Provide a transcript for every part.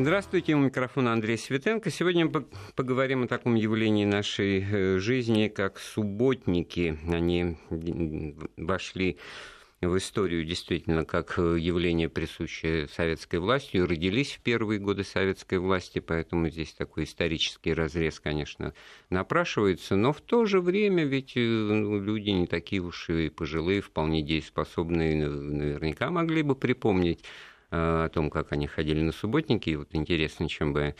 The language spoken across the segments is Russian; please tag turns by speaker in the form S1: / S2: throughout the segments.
S1: Здравствуйте, у микрофона Андрей Светенко. Сегодня мы поговорим о таком явлении нашей э, жизни, как субботники. Они вошли в историю действительно как явление, присущее советской власти, родились в первые годы советской власти, поэтому здесь такой исторический разрез, конечно, напрашивается, но в то же время ведь э, ну, люди не такие уж и пожилые, вполне дееспособные, наверняка могли бы припомнить Э, о том, как они ходили на субботники. И вот интересно, чем бы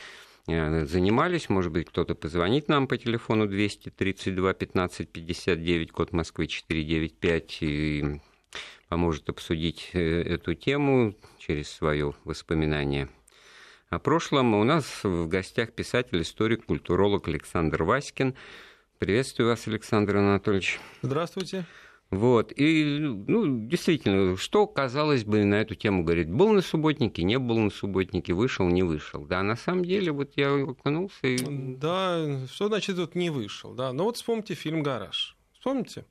S1: э, занимались. Может быть, кто-то позвонит нам по телефону 232 15 59, код Москвы 495, и поможет обсудить э, эту тему через свое воспоминание. О прошлом у нас в гостях писатель, историк, культуролог Александр Васькин. Приветствую вас, Александр Анатольевич.
S2: Здравствуйте.
S1: Вот. И, ну, действительно, что, казалось бы, на эту тему говорить? Был на субботнике, не был на субботнике, вышел, не вышел. Да, на самом деле, вот я окунулся и...
S2: Да, что значит вот не вышел? Да, ну вот вспомните фильм «Гараж». Вспомните?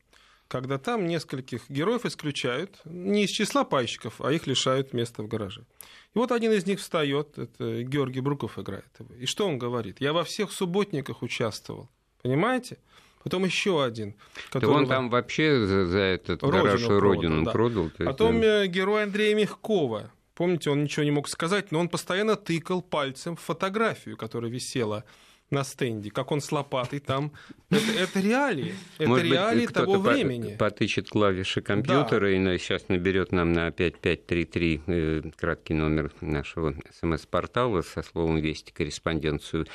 S2: Когда там нескольких героев исключают, не из числа пайщиков, а их лишают места в гараже. И вот один из них встает, это Георгий Бруков играет. И что он говорит? Я во всех субботниках участвовал. Понимаете? Потом еще один.
S1: Который... Да он там вообще за, за этот родину гараж продал, родину да. продал.
S2: Потом да. Э, герой Андрея Мягкова. Помните, он ничего не мог сказать, но он постоянно тыкал пальцем в фотографию, которая висела на стенде, как он с лопатой там. Это, это реалии. Это
S1: Может
S2: реалии
S1: быть,
S2: того времени.
S1: Потычет клавиши компьютера да. и сейчас наберет нам на 5533 э, краткий номер нашего смс-портала со словом «Вести» корреспонденцию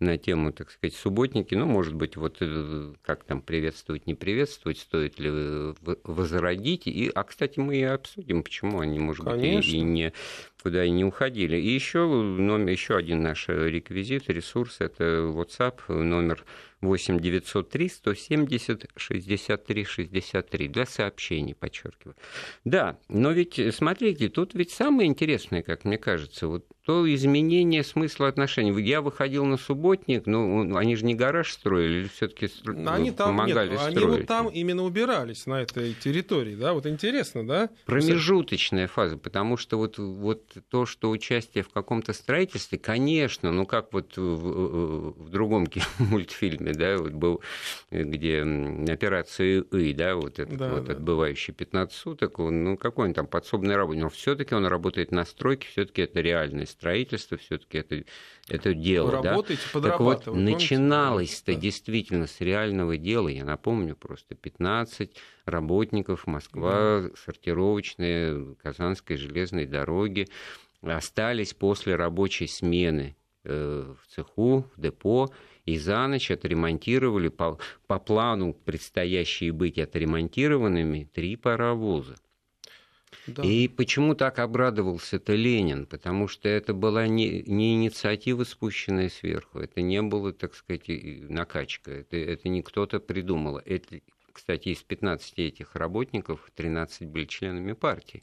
S1: на тему, так сказать, субботники. Ну, может быть, вот э, как там приветствовать, не приветствовать, стоит ли возродить. И, а, кстати, мы и обсудим, почему они, может Конечно. быть, и, и не куда и не уходили. И еще номер, еще один наш реквизит, ресурс, это WhatsApp, номер 8 903 170 63 63 для сообщений, подчеркиваю. Да, но ведь, смотрите, тут ведь самое интересное, как мне кажется, вот то изменение смысла отношений. Я выходил на субботник, ну, они же не гараж строили, или все-таки
S2: они там, помогали нет, строить? Они вот там именно убирались на этой территории, да, вот интересно, да?
S1: Промежуточная фаза, потому что вот, вот то, что участие в каком-то строительстве, конечно, ну, как вот в, в другом мультфильме, да, вот был, где операция И, да, вот этот да, вот да. отбывающий 15 суток, он, ну, какой он там подсобный работник, но все таки он работает на стройке, все таки это реальность строительство все-таки это, это дело. Вы
S2: да?
S1: Так вот, начиналось-то да. действительно с реального дела. Я напомню, просто 15 работников Москва, да. сортировочные Казанской железной дороги остались после рабочей смены э, в цеху, в депо, и за ночь отремонтировали по, по плану предстоящие быть отремонтированными три паровоза. Да. И почему так обрадовался-то Ленин? Потому что это была не, не инициатива, спущенная сверху, это не было, так сказать, накачка, это, это не кто-то придумал. Это, кстати, из 15 этих работников 13 были членами партии.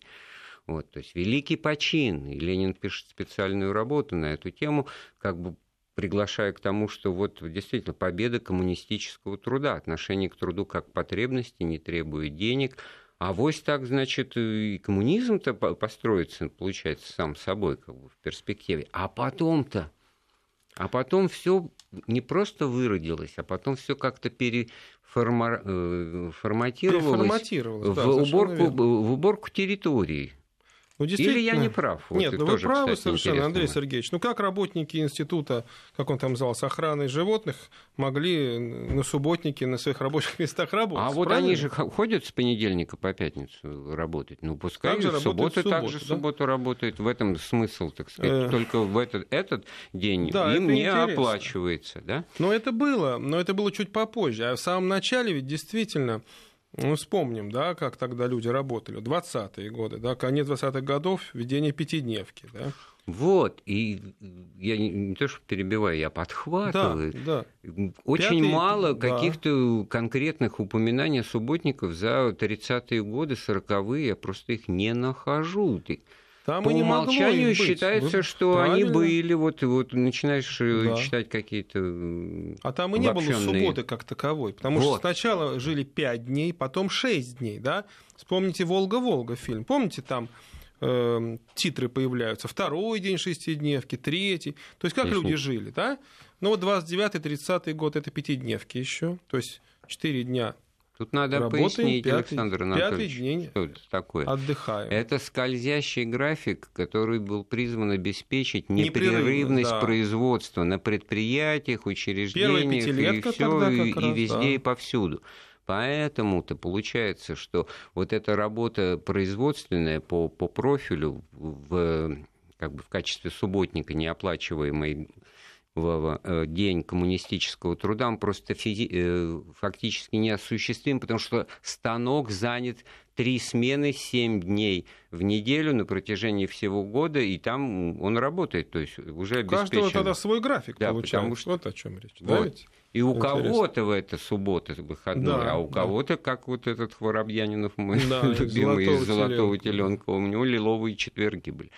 S1: Вот, то есть великий почин. И Ленин пишет специальную работу на эту тему, как бы приглашая к тому, что вот действительно победа коммунистического труда, отношение к труду как потребности, не требует денег, а вось так, значит, и коммунизм-то построится, получается, сам собой, как бы в перспективе. А потом-то, а потом все не просто выродилось, а потом все как-то переформатировалось, э, в, да, уборку, в уборку территории. Ну, Или я не прав?
S2: Вот Нет, ну вы правы кстати, совершенно, Андрей Сергеевич. Ну как работники института, как он там назывался, охраны животных, могли на субботнике на своих рабочих местах работать?
S1: А вот они же ходят с понедельника по пятницу работать. Ну пускай в субботу также да? субботу работает. В этом смысл, так сказать. Э... Только в этот, этот день да, им не интересно. оплачивается. Да?
S2: Но это было, но это было чуть попозже. А в самом начале ведь действительно ну, вспомним, да, как тогда люди работали. 20-е годы, да, конец 20-х годов, введение пятидневки, да.
S1: Вот, и я не, не то, что перебиваю, я подхватываю. Да, да. Очень Пятый, мало да. каких-то конкретных упоминаний субботников за 30-е годы, 40-е, я просто их не нахожу. Там По умолчанию быть. считается, Вы что правильно. они были, вот, вот начинаешь э, да. читать какие-то
S2: А там и не было субботы как таковой, потому вот. что сначала жили 5 дней, потом 6 дней, да? Вспомните «Волга-Волга» фильм, помните там э, титры появляются. Второй день шестидневки, третий. То есть как Конечно. люди жили, да? Ну вот 29-30 год это пятидневки еще. То есть четыре дня
S1: Тут надо Работаем пояснить, пятый, Александр Анатольевич,
S2: день
S1: что это такое.
S2: Отдыхаем.
S1: Это скользящий график, который был призван обеспечить непрерывность да. производства на предприятиях, учреждениях и, все, и, раз, и везде да. и повсюду. Поэтому-то получается, что вот эта работа производственная по, по профилю в, как бы в качестве субботника неоплачиваемой в э, день коммунистического труда, он просто физи- э, фактически неосуществим, потому что станок занят три смены, семь дней в неделю на протяжении всего года, и там он работает, то есть уже обеспечен. У
S2: каждого тогда свой график да, получается. Потому что... Вот о чем речь. Вот. Да,
S1: И у кого-то в это суббота выходной, да, а у кого-то, да. как вот этот Воробьянинов, мой да, любимый из «Золотого теленка», у него лиловые четверги были.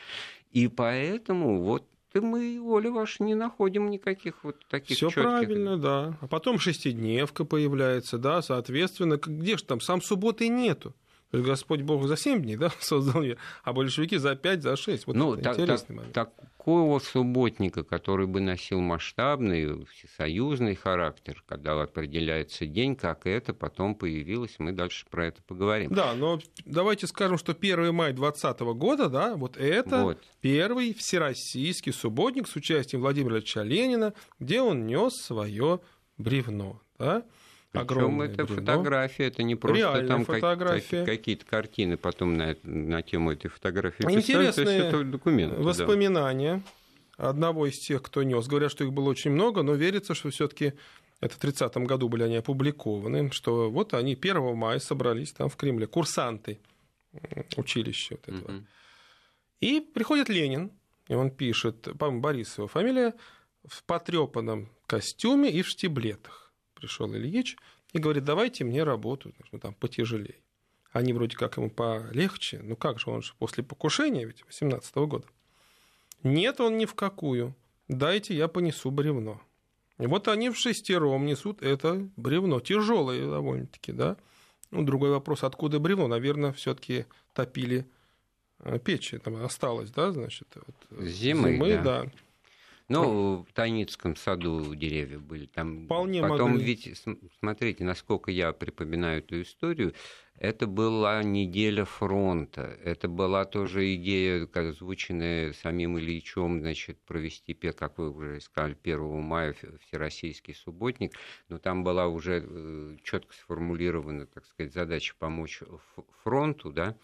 S1: И поэтому вот и мы, Оля ваша, не находим никаких вот таких
S2: Все правильно, да. А потом шестидневка появляется, да, соответственно, где же там, сам субботы нету. Господь Бог за 7 дней да, создал мир, а большевики за 5, за 6. Вот
S1: ну, так, интересный так, момент. Такого субботника, который бы носил масштабный, всесоюзный характер, когда определяется день, как это потом появилось, мы дальше про это поговорим.
S2: Да, но давайте скажем, что 1 мая 2020 года, да, вот это вот. первый всероссийский субботник с участием Владимира Ильича Ленина, где он нес свое бревно. Да?
S1: Причем это бревно. фотография, это не просто Реальная там фотография. какие-то картины потом на, на тему этой фотографии
S2: Интересные это документы, воспоминания да. одного из тех, кто нес. Говорят, что их было очень много, но верится, что все-таки это в 30-м году были они опубликованы, что вот они 1 мая собрались там в Кремле, курсанты училища вот этого. Угу. И приходит Ленин, и он пишет, по-моему, Борисова фамилия, в потрепанном костюме и в штиблетах пришел Ильич и говорит, давайте мне работу, ну, там, потяжелее. Они вроде как ему полегче, ну как же, он же после покушения ведь 18 -го года. Нет, он ни в какую. Дайте, я понесу бревно. И вот они в шестером несут это бревно, тяжелое довольно-таки, да. Ну, другой вопрос, откуда бревно? Наверное, все-таки топили э, печи, там осталось, да, значит,
S1: вот, зимы, зимы да. да. Ну, в Тайницком саду деревья были. Там
S2: Вполне
S1: Потом, могли. ведь, смотрите, насколько я припоминаю эту историю, это была неделя фронта. Это была тоже идея, как озвученная самим Ильичом, значит, провести, как вы уже сказали, 1 мая всероссийский субботник. Но там была уже э, четко сформулирована, так сказать, задача помочь фронту, да.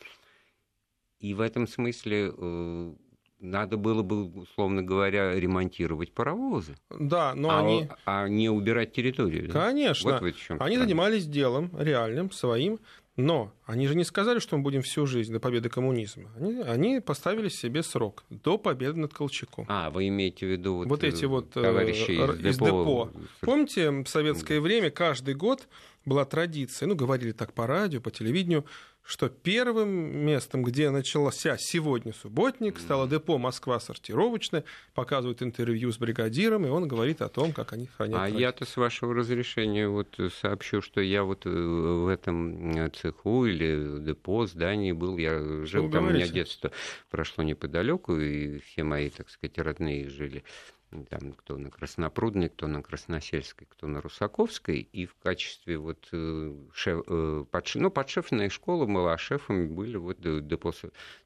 S1: И в этом смысле э, надо было бы, условно говоря, ремонтировать паровозы.
S2: Да, но а, они...
S1: А не убирать территорию.
S2: Конечно. Вот чем они занимались делом реальным, своим, но они же не сказали, что мы будем всю жизнь до победы коммунизма. Они, они поставили себе срок до победы над Колчаком.
S1: А, вы имеете в виду
S2: вот, вот эти вот э, товарищи из, из депо. депо. Помните, в советское время каждый год была традиция, ну, говорили так по радио, по телевидению, что первым местом, где начался сегодня субботник, стало депо «Москва сортировочная», показывают интервью с бригадиром, и он говорит о том, как они хранят.
S1: А я-то, с вашего разрешения, вот сообщу, что я вот э, в этом цеху или депо, здании был, я жил, там говорите? у меня детство прошло неподалеку, и все мои, так сказать, родные жили там, кто на Краснопрудной, кто на Красносельской, кто на Русаковской, и в качестве вот э, шеф, э, подшеф, ну, подшефная школа была, а шефами были вот депо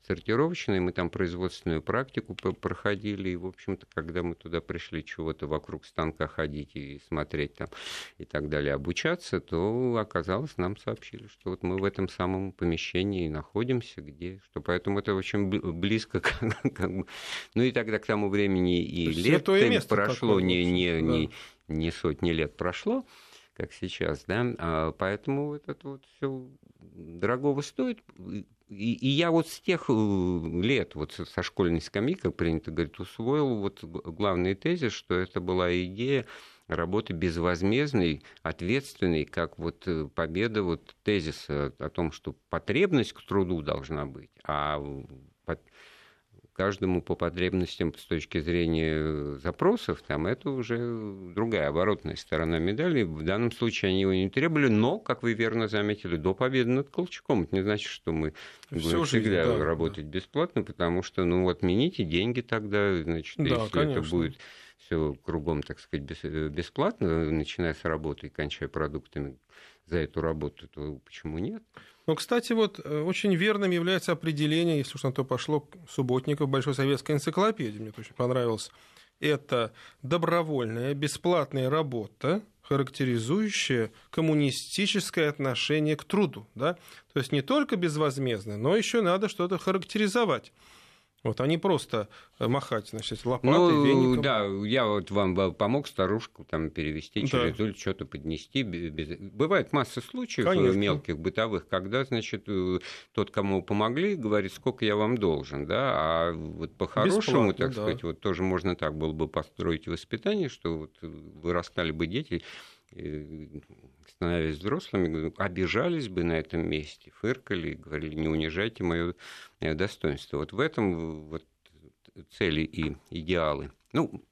S1: сортировочные, мы там производственную практику проходили, и, в общем-то, когда мы туда пришли чего-то вокруг станка ходить и смотреть там и так далее, обучаться, то оказалось, нам сообщили, что вот мы в этом самом помещении находимся, где, что поэтому это очень близко, как, как бы, ну и тогда к тому времени и лет место прошло, не, не, не, не сотни лет прошло, как сейчас, да, а поэтому это вот все дорогого стоит. И, и я вот с тех э, лет, вот со школьной скамьи, как принято говорить, усвоил вот главный тезис, что это была идея работы безвозмездной, ответственной, как вот э, победа вот тезиса о том, что потребность к труду должна быть, а каждому по потребностям с точки зрения запросов, там это уже другая оборотная сторона медали. В данном случае они его не требовали, но, как вы верно заметили, до победы над Колчаком. Это не значит, что мы Всю будем всегда да, работать да. бесплатно, потому что, ну, отмените деньги тогда, значит, да, если конечно. это будет все кругом, так сказать, бесплатно, начиная с работы и кончая продуктами за эту работу, то почему нет?
S2: Ну, кстати, вот э, очень верным является определение, если уж на то пошло, субботников Большой советской энциклопедии, мне очень понравилось. Это добровольная, бесплатная работа, характеризующая коммунистическое отношение к труду. Да? То есть не только безвозмездное, но еще надо что-то характеризовать. Вот они просто э, махать, значит, лопатой, ну, веником.
S1: Да, я вот вам помог старушку там перевести да. через улицу, что-то поднести. Без... Бывает масса случаев э, Конечно. мелких, бытовых, когда, значит, э, тот, кому помогли, говорит, сколько я вам должен, да, а вот по-хорошему, так да. сказать, вот тоже можно так было бы построить воспитание, что вот вырастали бы дети, становясь взрослыми, обижались бы на этом месте, фыркали, говорили, не унижайте мое достоинство. Вот в этом вот цели и идеалы. Ну,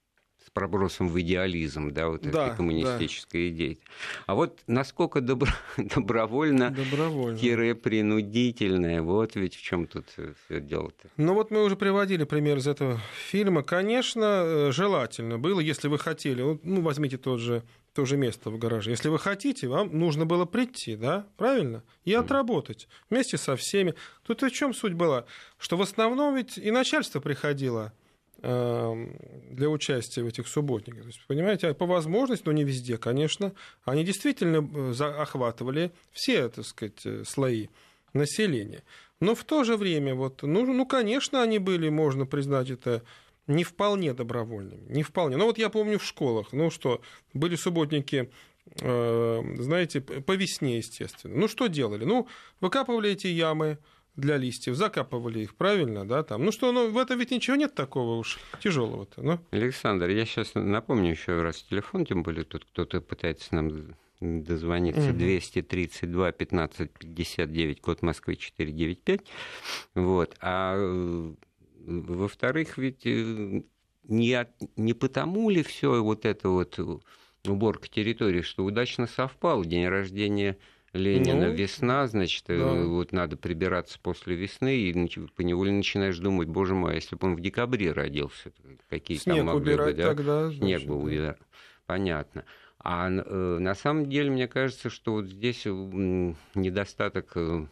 S1: с пробросом в идеализм, да, вот да, этой коммунистической да. идеи. А вот насколько добро, добровольно, добровольно. принудительное, вот ведь в чем тут все дело-то.
S2: Ну вот мы уже приводили пример из этого фильма. Конечно, э, желательно было, если вы хотели, ну возьмите тот же то же место в гараже. Если вы хотите, вам нужно было прийти, да, правильно, и отработать вместе со всеми. Тут в чем суть была, что в основном ведь и начальство приходило эм, для участия в этих субботниках. То есть, понимаете, по возможности, но не везде, конечно, они действительно э, охватывали все, так сказать, э, слои населения. Но в то же время, вот, ну, ну, конечно, они были, можно признать это не вполне добровольными, не вполне. Но вот я помню в школах, ну что, были субботники, э, знаете, по весне, естественно. Ну что делали? Ну, выкапывали эти ямы для листьев, закапывали их, правильно, да, там. Ну что, ну в этом ведь ничего нет такого уж тяжелого-то, ну.
S1: Александр, я сейчас напомню еще раз телефон, тем более тут кто-то пытается нам дозвониться угу. 232 15 59, код Москвы 495. Вот. А во-вторых, ведь э, не, не потому ли все вот это вот уборка территории, что удачно совпал день рождения Ленина, ну, весна, значит, э, да. вот надо прибираться после весны, и поневоле начинаешь думать, боже мой, а если бы он в декабре родился, какие Снег там могли быть, да? Тогда, значит, Снег бы убирать. Понятно. А э, на самом деле, мне кажется, что вот здесь недостаток э,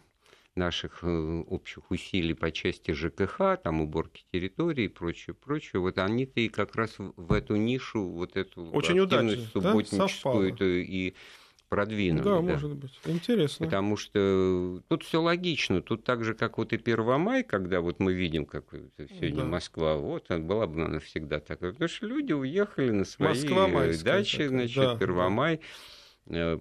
S1: наших э, общих усилий по части ЖКХ, там уборки территории и прочее, прочее, вот они-то и как раз в эту нишу, вот эту
S2: Очень активность удачно,
S1: субботническую да? и продвинули.
S2: Да, да, может быть. Интересно.
S1: Потому что тут все логично. Тут так же, как вот и Первомай, когда вот мы видим, как сегодня да. Москва, вот была бы она всегда такая. Потому что люди уехали на свои Москва, дачи, значит, да, Первомай. Да Э,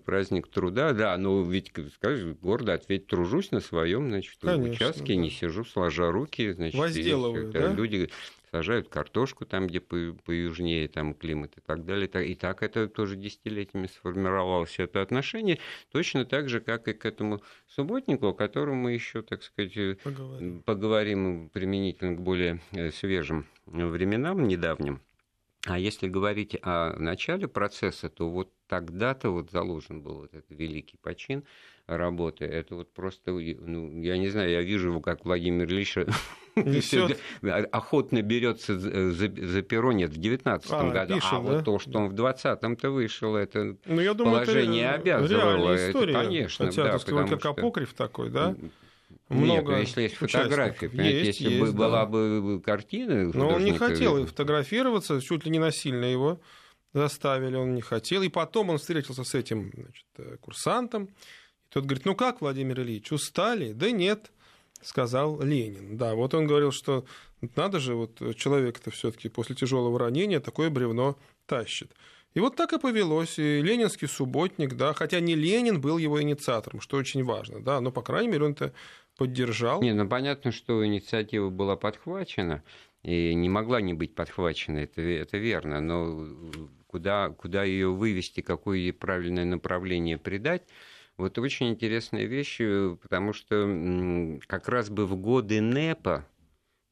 S1: праздник труда, да, но ведь, скажешь, гордо ответь, тружусь на своем, значит, Конечно, участке, да. не сижу сложа руки, значит,
S2: Возделываю, и, да?
S1: люди сажают картошку там, где по, поюжнее там климат и так далее. И так это тоже десятилетиями сформировалось это отношение, точно так же, как и к этому субботнику, о котором мы еще, так сказать, э, поговорим, поговорим применительно к более э, свежим временам, недавним. А если говорить о начале процесса, то вот тогда-то вот заложен был вот этот великий почин работы. Это вот просто, ну, я не знаю, я вижу его, как Владимир Ильич охотно берется за, за перо, нет, в 19 а, году. Пишем, а да? вот то, что он в 20-м-то вышел, это ну, я думаю, положение это обязывало.
S2: История,
S1: это, конечно,
S2: хотя, да, потому как что... апокриф такой, да?
S1: Много Нет, если есть фотографии, есть, если есть, бы да. была бы картина...
S2: Но он не хотел фотографироваться, чуть ли не насильно его заставили, он не хотел. И потом он встретился с этим значит, э, курсантом. И тот говорит, ну как, Владимир Ильич, устали? Да нет, сказал Ленин. Да, вот он говорил, что надо же, вот человек-то все таки после тяжелого ранения такое бревно тащит. И вот так и повелось. И ленинский субботник, да, хотя не Ленин был его инициатором, что очень важно, да, но, по крайней мере, он это поддержал.
S1: Не, ну понятно, что инициатива была подхвачена, и не могла не быть подхвачена, это, это верно, но куда, куда ее вывести, какое правильное направление придать, вот очень интересная вещь, потому что как раз бы в годы НЭПа,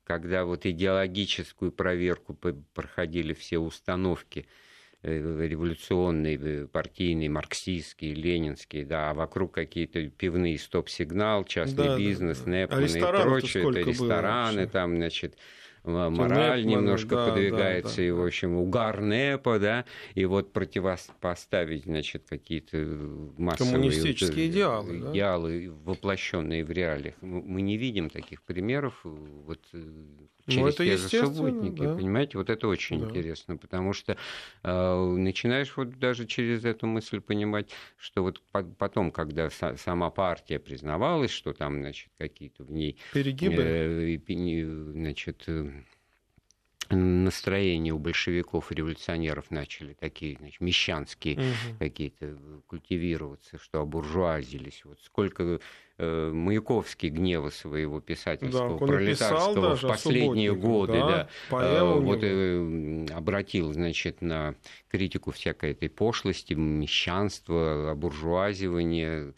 S1: когда вот идеологическую проверку проходили все установки Э, революционные, э, партийные, марксистские, ленинские, да, а вокруг какие-то пивные стоп-сигнал, частный да, бизнес, да, да. а и прочее, это рестораны, там, значит, мораль немножко да, подвигается, да, да, и, в общем, угар НЭПа, да, и вот противопоставить, значит, какие-то массовые
S2: коммунистические вот, идеалы,
S1: идеалы, да? воплощенные в реалиях. Мы не видим таких примеров вот ну, через ну, это те же субботники, да. понимаете, вот это очень да. интересно, потому что э, начинаешь вот даже через эту мысль понимать, что вот потом, когда са- сама партия признавалась, что там, значит, какие-то в ней
S2: перегибы, э,
S1: значит э, настроения у большевиков и революционеров начали такие значит, мещанские угу. какие-то культивироваться, что обуржуазились. Вот сколько э, Маяковский гнева своего писательского, да, пролетарского в последние годы да, да, э, вот, э, обратил значит, на критику всякой этой пошлости, мещанства, обуржуазивания.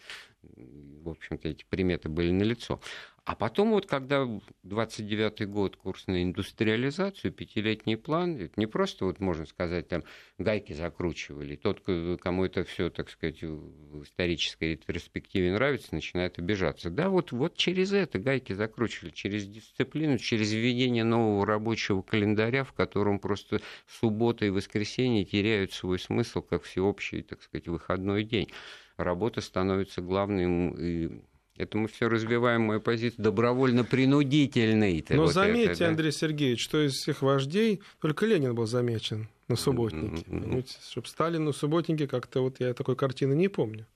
S1: В общем-то, эти приметы были налицо. А потом вот, когда 29-й год, курс на индустриализацию, пятилетний план, это не просто, вот можно сказать, там гайки закручивали. Тот, кому это все, так сказать, в исторической перспективе нравится, начинает обижаться. Да, вот, вот через это гайки закручивали, через дисциплину, через введение нового рабочего календаря, в котором просто суббота и воскресенье теряют свой смысл, как всеобщий, так сказать, выходной день. Работа становится главным это мы все развиваем мою позицию добровольно-принудительной.
S2: Но вот заметьте, это, да? Андрей Сергеевич, что из всех вождей только Ленин был замечен на субботнике. Mm-hmm. Чтобы Сталин на субботнике как-то вот я такой картины не помню.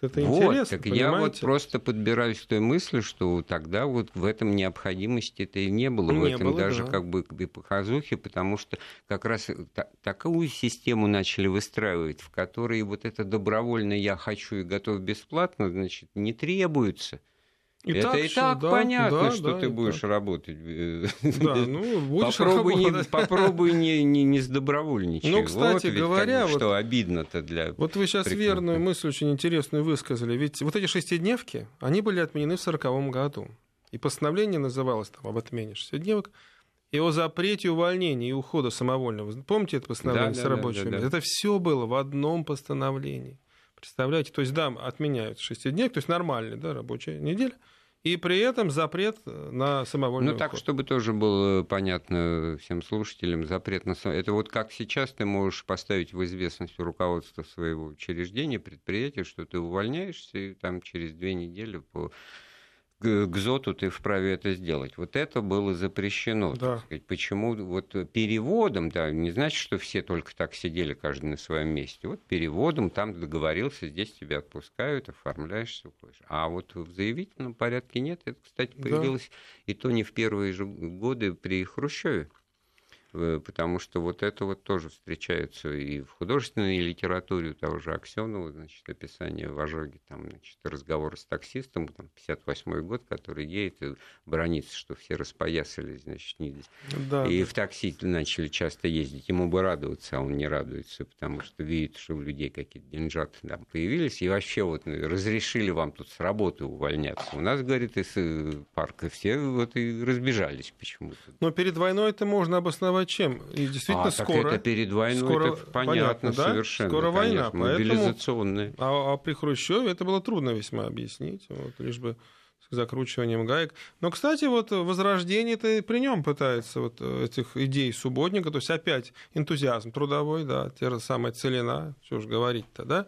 S2: Это вот, интересно,
S1: так я вот просто подбираюсь к той мысли, что тогда вот в этом необходимости это и не было, не в этом было, даже да. как бы показухи, потому что как раз та- такую систему начали выстраивать, в которой вот это добровольно я хочу и готов бесплатно, значит, не требуется. И это так и так да, понятно, да, что да, ты будешь так. работать. Да, ну, будешь попробуй работать. Не, попробуй не, не, не сдобровольничай.
S2: Ну, кстати вот, говоря...
S1: Как вот, что обидно-то для...
S2: Вот вы сейчас прекрасных. верную мысль очень интересную высказали. Ведь вот эти шестидневки, они были отменены в 1940 году. И постановление называлось там об отмене шестидневок и о запрете увольнения и ухода самовольного. Помните это постановление да, с да, рабочего да, да, да. Это все было в одном постановлении. Представляете? То есть, да, отменяют шестидневки, то есть нормальная да, рабочая неделя – и при этом запрет на самовольный
S1: Ну, так, чтобы тоже было понятно всем слушателям, запрет на Это вот как сейчас ты можешь поставить в известность руководство своего учреждения, предприятия, что ты увольняешься, и там через две недели по к ЗОТу ты вправе это сделать. Вот это было запрещено. Да. Сказать. Почему вот переводом, да, не значит, что все только так сидели, каждый на своем месте. Вот переводом там договорился, здесь тебя отпускают, оформляешься, уходишь. А вот в заявительном порядке нет. Это, кстати, появилось да. и то не в первые же годы при Хрущеве. Э, потому что вот это вот тоже встречается и в художественной литературе у того же Аксенова, значит, описание в ожоге, там, значит, разговор с таксистом, там, 58 год, который едет и бронится, что все распоясались, значит, не да, и да. в такси начали часто ездить. Ему бы радоваться, а он не радуется, потому что видит, что у людей какие-то деньжаты там появились, и вообще вот разрешили вам тут с работы увольняться. У нас, говорит, из э, парка все вот и разбежались почему-то.
S2: Но перед войной это можно обосновать чем? И действительно а, скоро.
S1: это перед войной, скоро, это понятно, понятно да? совершенно.
S2: Скоро
S1: война,
S2: конечно, мобилизационная. А, а при Хрущеве это было трудно весьма объяснить, вот, лишь бы с закручиванием гаек. Но, кстати, вот возрождение-то при нем пытается вот этих идей субботника, то есть опять энтузиазм трудовой, да, те же самые целина, что уж говорить-то, да.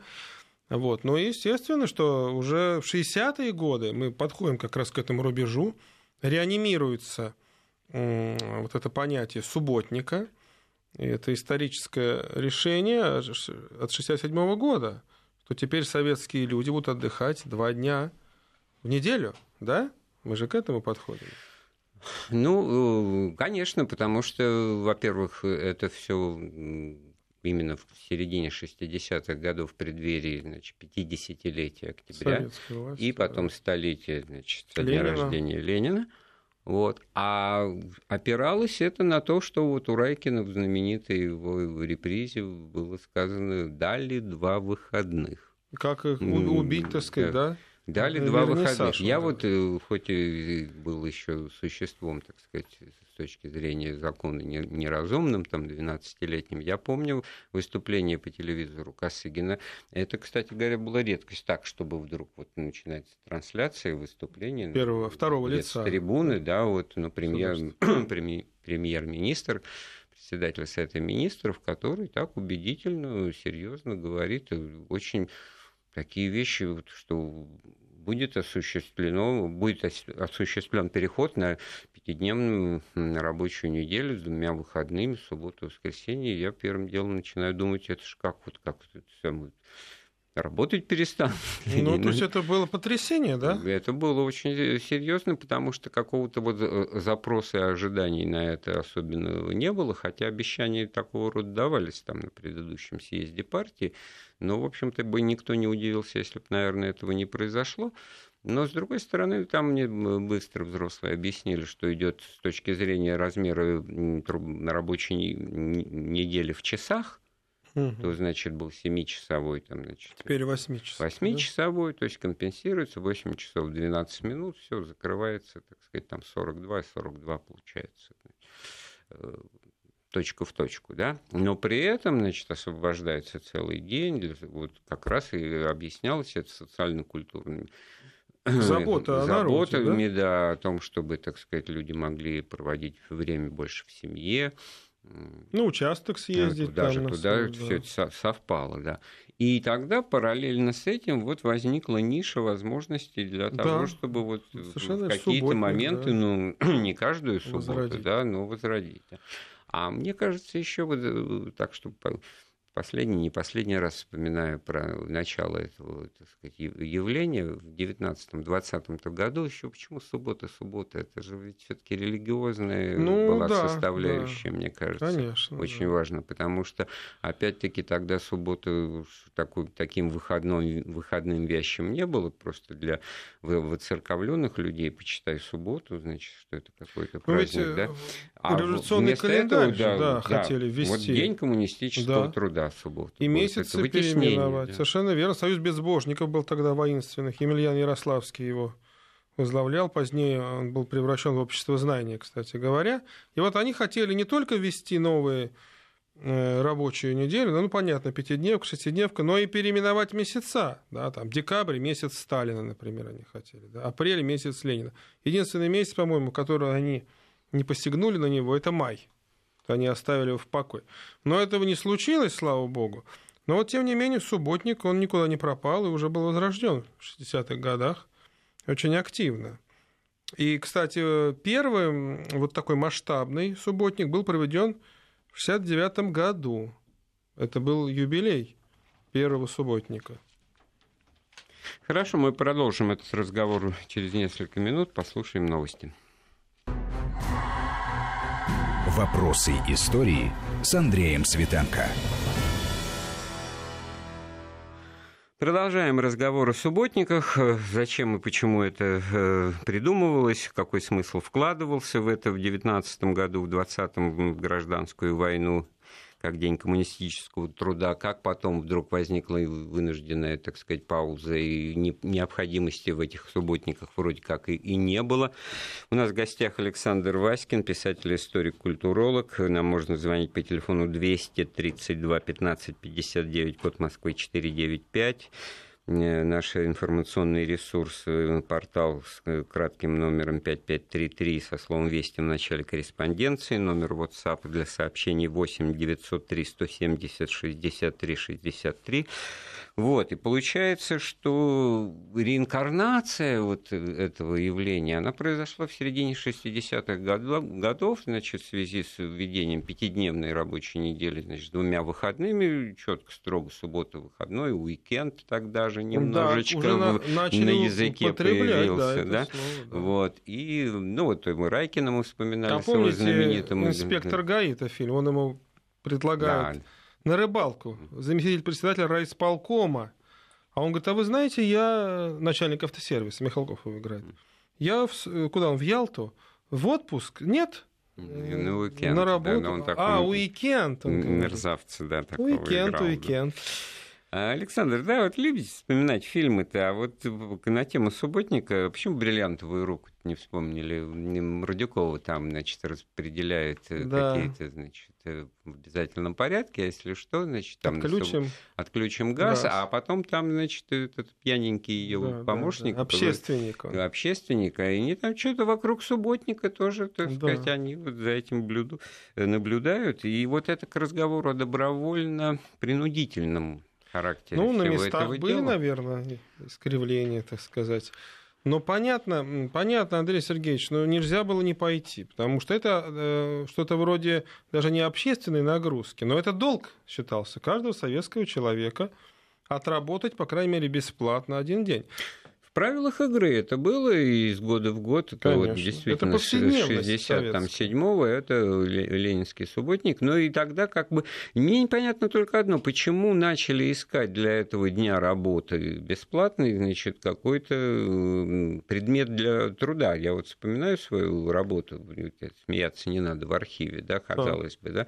S2: Вот. Но естественно, что уже в 60-е годы мы подходим как раз к этому рубежу, реанимируется вот это понятие субботника. Это историческое решение от 1967 года, что теперь советские люди будут отдыхать два дня в неделю, да? Мы же к этому подходим.
S1: Ну, конечно, потому что, во-первых, это все именно в середине 60-х годов в преддверии значит, 50-летия октября власти, и потом да. столетия значит, со дня рождения Ленина. Вот. А опиралось это на то, что вот у Райкина в знаменитой его репризе было сказано «дали два выходных».
S2: Как их убить, так сказать, да?
S1: Дали два выходных. Я вот, э, хоть и был еще существом, так сказать, с точки зрения закона неразумным, там, 12-летним, я помню выступление по телевизору Косыгина. Это, кстати говоря, была редкость так, чтобы вдруг вот начинается трансляция выступления.
S2: Первого, второго лица.
S1: С трибуны, да, вот, например, премьер-министр председатель Совета Министров, который так убедительно, серьезно говорит, очень такие вещи, что будет осуществлено, будет осуществлен переход на пятидневную рабочую неделю с двумя выходными, субботу, воскресенье. Я первым делом начинаю думать, это же как вот как это самое работать перестанут.
S2: Ну, то есть это было потрясение, да?
S1: Это было очень серьезно, потому что какого-то вот э, запроса и ожиданий на это особенно не было, хотя обещания такого рода давались там на предыдущем съезде партии. Но, в общем-то, бы никто не удивился, если бы, наверное, этого не произошло. Но, с другой стороны, там мне быстро взрослые объяснили, что идет с точки зрения размера рабочей недели в часах, угу. то, значит, был 7-часовой. Там, значит,
S2: Теперь 8-часовой.
S1: 8-часовой, да? то есть компенсируется 8 часов 12 минут, все закрывается, так сказать, там 42 42 получается точку в точку, да, но при этом, значит, освобождается целый день, вот как раз и объяснялось это социально-культурными
S2: Забота о
S1: заботами,
S2: народе,
S1: да? да, о том, чтобы, так сказать, люди могли проводить время больше в семье,
S2: ну, участок съездить.
S1: Даже туда да. все это совпало, да. И тогда параллельно с этим вот возникла ниша возможностей для да. того, чтобы вот Совершенно в какие-то моменты, да. ну, не каждую субботу, возродить. да, но возродить. А мне кажется, еще вот э, так, чтобы последний, не последний раз вспоминаю про начало этого так сказать, явления в 19-20 году еще почему суббота, суббота, это же ведь все-таки религиозная ну, была да, составляющая, да. мне кажется,
S2: Конечно,
S1: очень да. важно, потому что опять-таки тогда суббота такой, таким выходным, выходным вещим не было, просто для выцерковленных людей, почитай субботу, значит, что это какой-то ну, праздник, ведь, да? Э,
S2: а революционный календарь этого, да, да, да, хотели ввести.
S1: Вот день коммунистического да. труда да, субботу.
S2: И месяцы переименовать. Да. Совершенно верно. Союз безбожников был тогда воинственных. Емельян Ярославский его возглавлял. Позднее он был превращен в общество знания, кстати говоря. И вот они хотели не только ввести новые э, рабочую неделю, ну, понятно, пятидневка, шестидневка, но и переименовать месяца, да, там, декабрь, месяц Сталина, например, они хотели, да, апрель, месяц Ленина. Единственный месяц, по-моему, который они не постигнули на него, это май они оставили его в покое. Но этого не случилось, слава богу. Но вот, тем не менее, субботник, он никуда не пропал и уже был возрожден в 60-х годах очень активно. И, кстати, первый вот такой масштабный субботник был проведен в 69 году. Это был юбилей первого субботника.
S1: Хорошо, мы продолжим этот разговор через несколько минут, послушаем новости.
S3: Вопросы истории с Андреем Светенко.
S1: Продолжаем разговор о субботниках. Зачем и почему это э, придумывалось, какой смысл вкладывался в это в 19 году, в 20-м в гражданскую войну как День коммунистического труда, как потом вдруг возникла вынужденная, так сказать, пауза, и необходимости в этих субботниках вроде как и, и не было. У нас в гостях Александр Васькин, писатель, историк, культуролог. Нам можно звонить по телефону 232 15 59, код Москвы 495. Э, наш информационный ресурс, э, портал с э, кратким номером 5533 со словом «Вести» в начале корреспонденции, номер WhatsApp для сообщений 8 903 170 63 63. Вот, и получается, что реинкарнация вот этого явления, она произошла в середине 60-х годов, значит, в связи с введением пятидневной рабочей недели, значит, с двумя выходными, четко, строго суббота, выходной, уикенд тогда же немножечко да, на, на языке появился, да, да? Слово, да. Вот, и, ну, вот мы Райкина мы вспоминали, а
S2: помните, знаменитым... инспектор ГАИ, это фильм, он ему предлагает... Да на рыбалку, заместитель председателя райисполкома. А он говорит, а вы знаете, я начальник автосервиса, Михалков его играет. Я в, куда он, в Ялту? В отпуск? Нет?
S1: На уикенд.
S2: На работу. Да, он такой,
S1: а,
S2: уикенд.
S1: Он мерзавцы, да, такого
S2: Уикенд,
S1: играл,
S2: уикенд. Да.
S1: Александр, да, вот любите вспоминать фильмы-то, а вот на тему субботника, почему бриллиантовую руку не вспомнили? Мордюкова там, значит, распределяет э, да. какие-то, значит, э, в обязательном порядке, а если что, значит, там
S2: отключим,
S1: отключим газ, газ, а потом там, значит, этот пьяненький ее да, помощник. Да,
S2: да. Общественник.
S1: Он. Общественника. И они там что-то вокруг субботника тоже, так да. сказать, они вот за этим блюду, э, наблюдают. И вот это к разговору о добровольно-принудительном характере
S2: Ну,
S1: на
S2: местах были,
S1: дела.
S2: наверное, искривления, так сказать. Но понятно, понятно, Андрей Сергеевич, но нельзя было не пойти, потому что это э, что-то вроде даже не общественной нагрузки, но это долг считался каждого советского человека отработать, по крайней мере, бесплатно один день.
S1: В правилах игры это было и из года в год. Это Конечно. вот действительно это 67-го, это ленинский субботник. Но и тогда как бы мне непонятно только одно, почему начали искать для этого дня работы бесплатный, значит, какой-то предмет для труда. Я вот вспоминаю свою работу, смеяться не надо, в архиве, да, казалось бы, да.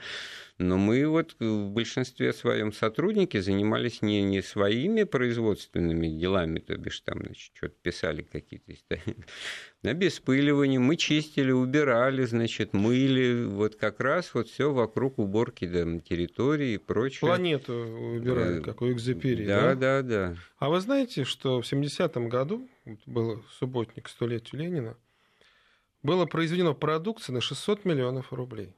S1: Но мы вот в большинстве своем сотрудники занимались не, не своими производственными делами, то бишь там, значит, что-то писали какие-то на беспыливание, мы чистили, убирали, значит, мыли, вот как раз вот все вокруг уборки да, территории и прочее.
S2: Планету убирали, да, как у Экзюпери,
S1: да? Да, да, да.
S2: А вы знаете, что в 70-м году, был субботник столетию Ленина, было произведено продукции на 600 миллионов рублей.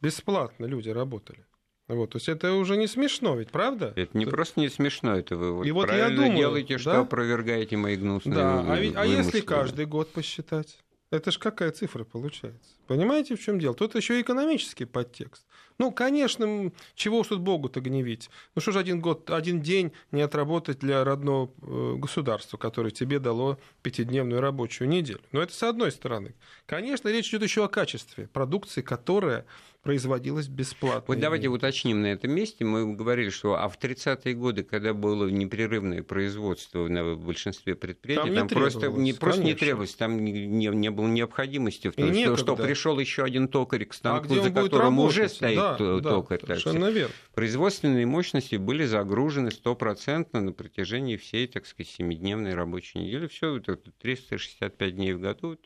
S2: Бесплатно люди работали. Вот, то есть это уже не смешно, ведь правда?
S1: Это не это... просто не смешно, это вы вот и вот правильно я думаю, делаете, что да? опровергаете мои гнусные
S2: Да, а, ведь, а если каждый год посчитать? Это ж какая цифра получается? Понимаете, в чем дело? Тут еще и экономический подтекст. Ну, конечно, чего уж тут Богу-то гневить. Ну что же один год, один день не отработать для родного э, государства, которое тебе дало пятидневную рабочую неделю. Но это с одной стороны. Конечно, речь идет еще о качестве продукции, которая производилась бесплатно.
S1: Вот давайте уточним на этом месте. Мы говорили, что а в 30-е годы, когда было непрерывное производство на большинстве предприятий, там, там просто, не, просто не требовалось, там не, не, не было необходимости в том, что, что пришел еще один токарь к станку, а за которым уже стоит да, токарь. Да,
S2: совершенно верно.
S1: Производственные мощности были загружены стопроцентно на протяжении всей, так сказать, семидневной рабочей недели. Все, 365 дней в году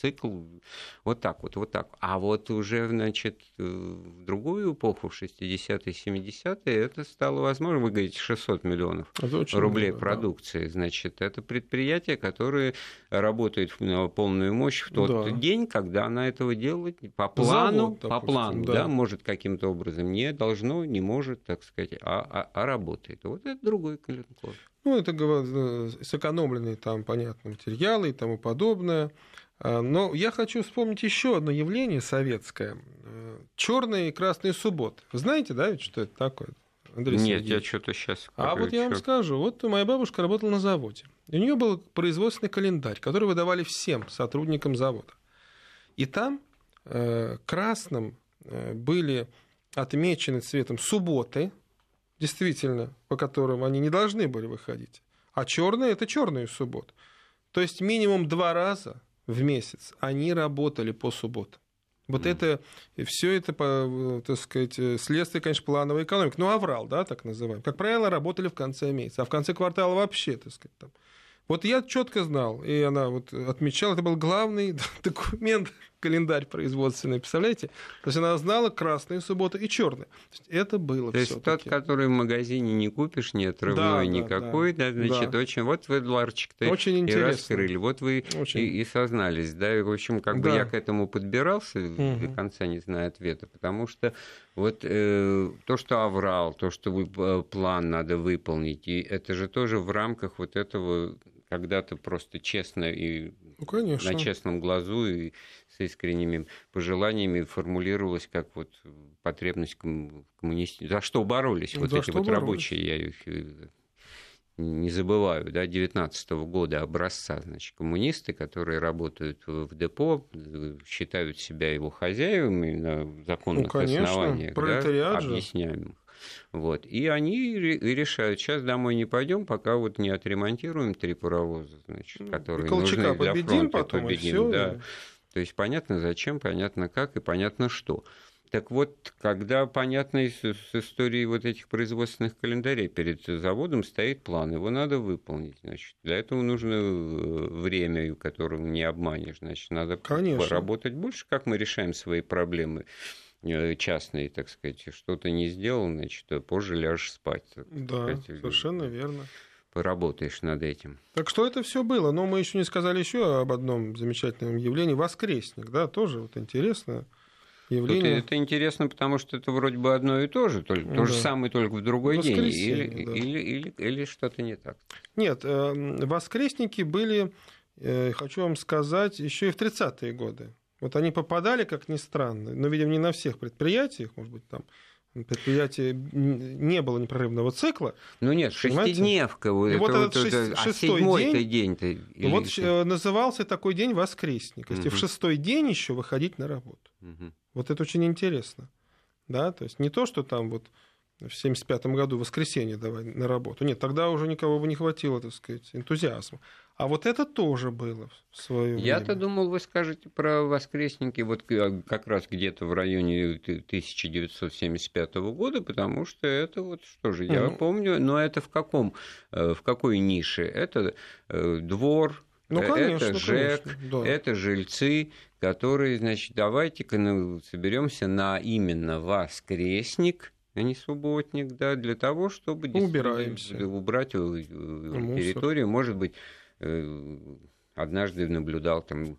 S1: цикл вот так вот, вот так. А вот уже, значит, в другую эпоху, в 60-е, 70-е, это стало возможно. Вы говорите, 600 миллионов рублей много, продукции. Да. Значит, это предприятие, которое работает на полную мощь в тот да. день, когда она этого делает по плану, Завод, допустим, по плану, да. да, может каким-то образом не должно, не может, так сказать, а, а, а работает. Вот это другой коленкор.
S2: Ну, это э, сэкономленные там, понятно, материалы и тому подобное. А, но я хочу вспомнить еще одно явление советское. Э, Черные и красные субботы. Вы знаете, да, ведь что это такое?
S1: Андрей Нет, Сергеевич? я что-то сейчас...
S2: А вот я вам скажу. Вот моя бабушка работала на заводе. И у нее был производственный календарь, который выдавали всем сотрудникам завода. И там э, красным э, были отмечены цветом субботы, действительно, по которым они не должны были выходить. А черные это черные субботы. То есть минимум два раза в месяц, они работали по субботам. Вот mm. это, все это, так сказать, следствие, конечно, плановой экономики. Ну, аврал, да, так называемый. Как правило, работали в конце месяца, а в конце квартала вообще, так сказать, там. Вот я четко знал, и она вот отмечала, это был главный документ календарь производственный, представляете? То есть она знала красные субботы и черные. Это было
S1: То есть тот, который в магазине не купишь, не отрывной да, никакой, да, да, значит, да. очень... Вот вы ларчик-то очень и раскрыли, вот вы очень. и, и сознались, да, и, в общем, как да. бы я к этому подбирался, угу. до конца не знаю ответа, потому что вот э, то, что аврал, то, что вы, э, план надо выполнить, и это же тоже в рамках вот этого когда-то просто честно и ну, конечно. на честном глазу и с искренними пожеланиями формулировалась как вот потребность коммунистов. За что боролись вот эти вот боролись. рабочие, я их э, не забываю, да, 19 -го года образца, значит, коммунисты, которые работают в депо, считают себя его хозяевами на законных ну, конечно, основаниях, да, объясняемых. Вот. И они решают, сейчас домой не пойдем, пока вот не отремонтируем три паровоза, значит, ну, которые нужны для фронта,
S2: потом,
S1: победим.
S2: Всё,
S1: да. То есть понятно зачем, понятно как и понятно что. Так вот, когда, понятно, с, с историей вот этих производственных календарей перед заводом стоит план, его надо выполнить. Значит, для этого нужно э, время, которым не обманешь. Значит, надо Конечно. поработать больше, как мы решаем свои проблемы э, частные, так сказать, что-то не сделал, значит, позже ляжешь спать.
S2: Да, сказать, совершенно верно.
S1: Поработаешь над этим.
S2: Так что это все было, но мы еще не сказали еще об одном замечательном явлении. Воскресник, да, тоже вот интересно
S1: явление. это интересно, потому что это вроде бы одно и то же, только, ну, то же самое, только в другой день. Или, да. или, или, или что-то не так.
S2: Нет, э, воскресники были, э, хочу вам сказать, еще и в 30-е годы. Вот они попадали, как ни странно, но, видимо, не на всех предприятиях, может быть, там предприятие не было непрерывного цикла.
S1: Ну нет, шестидневка.
S2: Вот,
S1: это,
S2: вот этот вот, шесть, а шестой день, день
S1: или...
S2: вот э, назывался такой день воскресник. Есть угу. в шестой день еще выходить на работу. Угу. Вот это очень интересно. Да? То есть не то, что там вот в 75 году воскресенье давай на работу. Нет, тогда уже никого бы не хватило, так сказать, энтузиазма. А вот это тоже было в свое.
S1: Я-то думал, вы скажете про воскресники вот как раз где-то в районе 1975 года, потому что это вот, что же, я mm помню, но это в каком, э, в какой нише? Это э, двор, ну, конечно, это ЖЭК, конечно, да. это жильцы, которые, значит, давайте-ка ну, соберемся на именно воскресник, а не субботник, да, для того, чтобы
S2: Убираемся.
S1: убрать территорию. Может быть, э, однажды наблюдал там,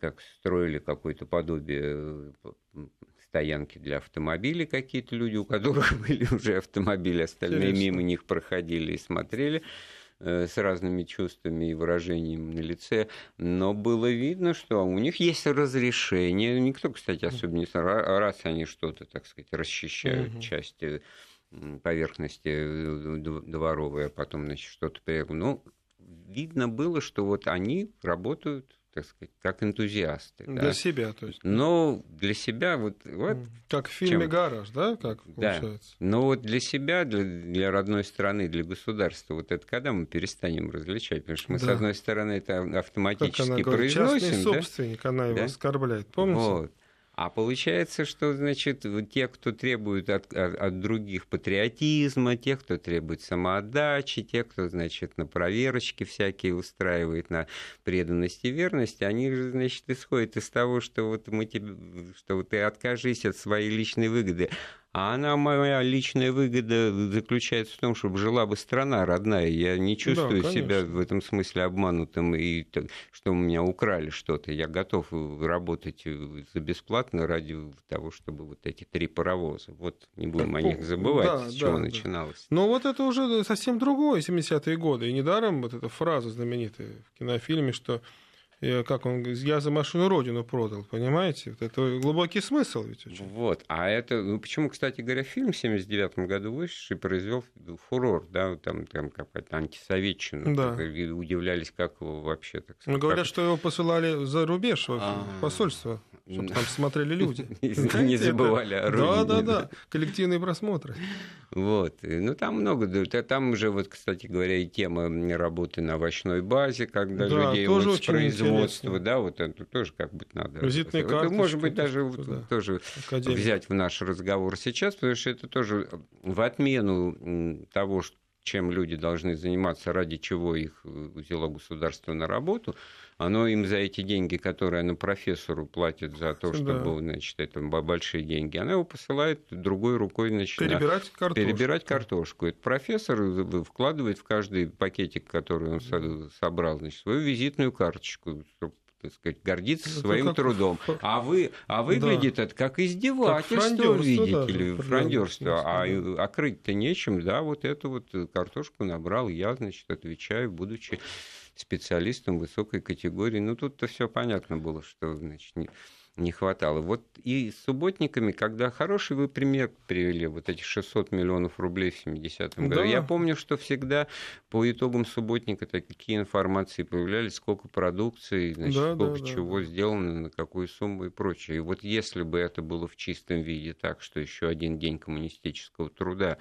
S1: как строили какое-то подобие э, стоянки для автомобилей какие-то люди, у которых были уже автомобили, остальные Интересно. мимо них проходили и смотрели. Э, с разными чувствами и выражениями на лице, но было видно, что у них есть разрешение. Никто, кстати, особенно не раз они что-то, так сказать, расчищают угу. части поверхности э, дворовой, а потом, значит, что-то... Ну, видно было, что вот они работают так сказать, как энтузиасты.
S2: Для да? себя, то есть.
S1: Но для себя вот... вот
S2: как в фильме чем... «Гараж», да, как
S1: да. получается? Но вот для себя, для, для родной страны, для государства, вот это когда мы перестанем различать? Потому что мы, да. с одной стороны, это автоматически как она говорит, произносим. Частный
S2: да? собственник, она его да? оскорбляет, помните? Вот.
S1: А получается, что, значит, те, кто требует от, от, других патриотизма, те, кто требует самоотдачи, те, кто, значит, на проверочки всякие устраивает, на преданность и верность, они же, значит, исходят из того, что вот мы тебе, что вот ты откажись от своей личной выгоды, а она, моя личная выгода заключается в том, чтобы жила бы страна родная. Я не чувствую да, себя в этом смысле обманутым, и что у меня украли что-то. Я готов работать за бесплатно ради того, чтобы вот эти три паровоза. Вот не будем о них забывать, да, с чего да, начиналось.
S2: Но вот это уже совсем другое, 70-е годы. И недаром вот эта фраза знаменитая в кинофильме, что как он я за машину родину продал, понимаете? Вот это глубокий смысл ведь очень.
S1: Вот, а это, ну почему, кстати говоря, фильм в 79 году вышедший произвел фурор, да, там, там какая-то антисоветчина, да. удивлялись, как его вообще, так
S2: сказать. Ну, говорят, как... что его посылали за рубеж, в а. посольство, чтобы там смотрели люди.
S1: Не забывали о
S2: Да, да, да, коллективные просмотры.
S1: Вот, ну там много, там уже вот, кстати говоря, и тема работы на овощной базе, когда людей вот с производства производства, да, вот это тоже как бы надо.
S2: Визитные карточки.
S1: Может быть, даже да. тоже Академия. взять в наш разговор сейчас, потому что это тоже в отмену того, чем люди должны заниматься, ради чего их взяло государство на работу, оно им за эти деньги, которые оно профессору платит за то, чтобы, да. значит, это большие деньги, она его посылает другой рукой, значит,
S2: перебирать
S1: на... картошку. Перебирать картошку. Этот профессор вкладывает в каждый пакетик, который он собрал, значит, свою визитную карточку, чтобы так сказать, гордиться это своим как... трудом. А, вы, а выглядит да. это как издевательство, как видите ли, да, фрондерство. А окрыть-то нечем, да, вот эту вот картошку набрал я, значит, отвечаю, будучи специалистом высокой категории. Ну, тут-то все понятно было, что значит, не, не хватало. Вот и с субботниками, когда хороший вы пример привели, вот эти 600 миллионов рублей в 70-м году. Да. Я помню, что всегда по итогам субботника такие информации появлялись, сколько продукции, значит, да, сколько да, чего да. сделано, на какую сумму и прочее. И вот если бы это было в чистом виде так, что еще один день коммунистического труда,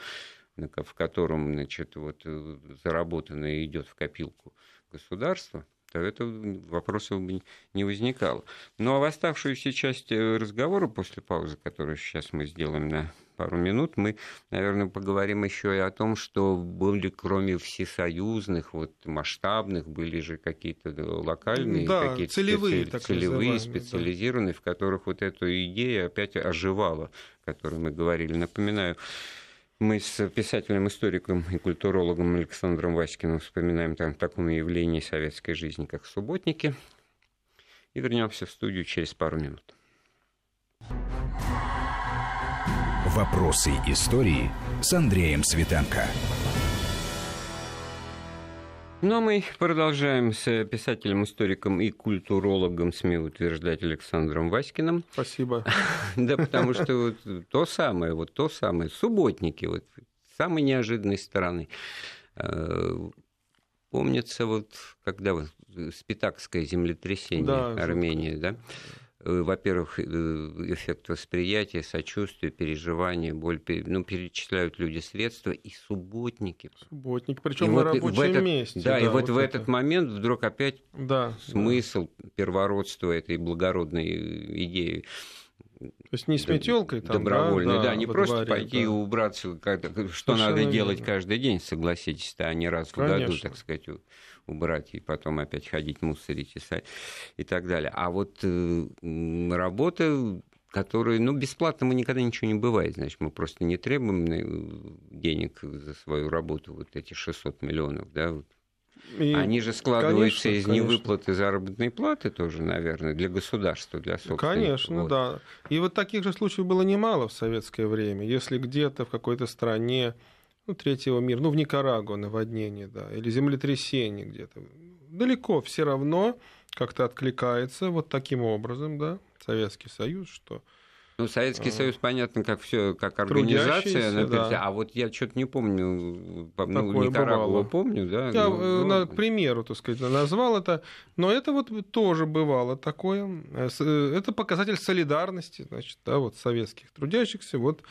S1: в котором значит, вот, э, заработанное идет в копилку, государства, это вопросов бы не возникало. Ну а в оставшуюся часть э, разговора после паузы, которую сейчас мы сделаем на пару минут, мы, наверное, поговорим еще и о том, что были, кроме всесоюзных, вот, масштабных, были же какие-то локальные,
S2: да,
S1: какие-то
S2: целевые,
S1: специ... целевые специализированные,
S2: да.
S1: в которых вот эту идею опять оживала, о которой мы говорили. Напоминаю, мы с писателем-историком и культурологом Александром Васькиным вспоминаем там такое явление советской жизни, как субботники. И вернемся в студию через пару минут.
S3: Вопросы истории с Андреем Светенко.
S1: Ну, а мы продолжаем с писателем, историком и культурологом, смею утверждать, Александром Васькиным.
S2: Спасибо.
S1: Да, потому что то самое, вот то самое, субботники, вот самой неожиданной стороны. Э, помнится, вот когда вот спитакское землетрясение да, Армении, да, Э, во-первых, э, эффект восприятия, сочувствия, переживания, боль, ну, перечисляют люди средства и субботники.
S2: Субботники, причем на вот рабочем
S1: этот,
S2: месте.
S1: Да, да, и вот, вот в это. этот момент вдруг опять
S2: да,
S1: смысл да. первородства этой благородной идеи
S2: то есть не с метелкой там,
S1: добровольно,
S2: да,
S1: да, не просто дворе, пойти да. и убраться, что Совершенно надо верно. делать каждый день, согласитесь, а не раз Конечно. в году, так сказать, убрать и потом опять ходить мусорить и, и так далее. А вот э, работа которые, ну, бесплатно мы никогда ничего не бывает, значит, мы просто не требуем э, денег за свою работу, вот эти 600 миллионов, да, вот. И, Они же складываются конечно, из конечно. невыплаты заработной платы тоже, наверное, для государства, для собственных.
S2: Конечно, вот. да. И вот таких же случаев было немало в советское время. Если где-то в какой-то стране ну, третьего мира, ну, в Никарагуа наводнение, да, или землетрясение где-то. Далеко все равно как-то откликается вот таким образом, да, Советский Союз, что
S1: ну, Советский а, Союз, понятно, как все, как организация, например, да. а вот я что-то не помню, ну, Никарагуа помню, да.
S2: Я,
S1: ну,
S2: э, ну... к примеру, так сказать, назвал это, но это вот тоже бывало такое. Э, э, это показатель солидарности, значит, да, вот советских трудящихся вот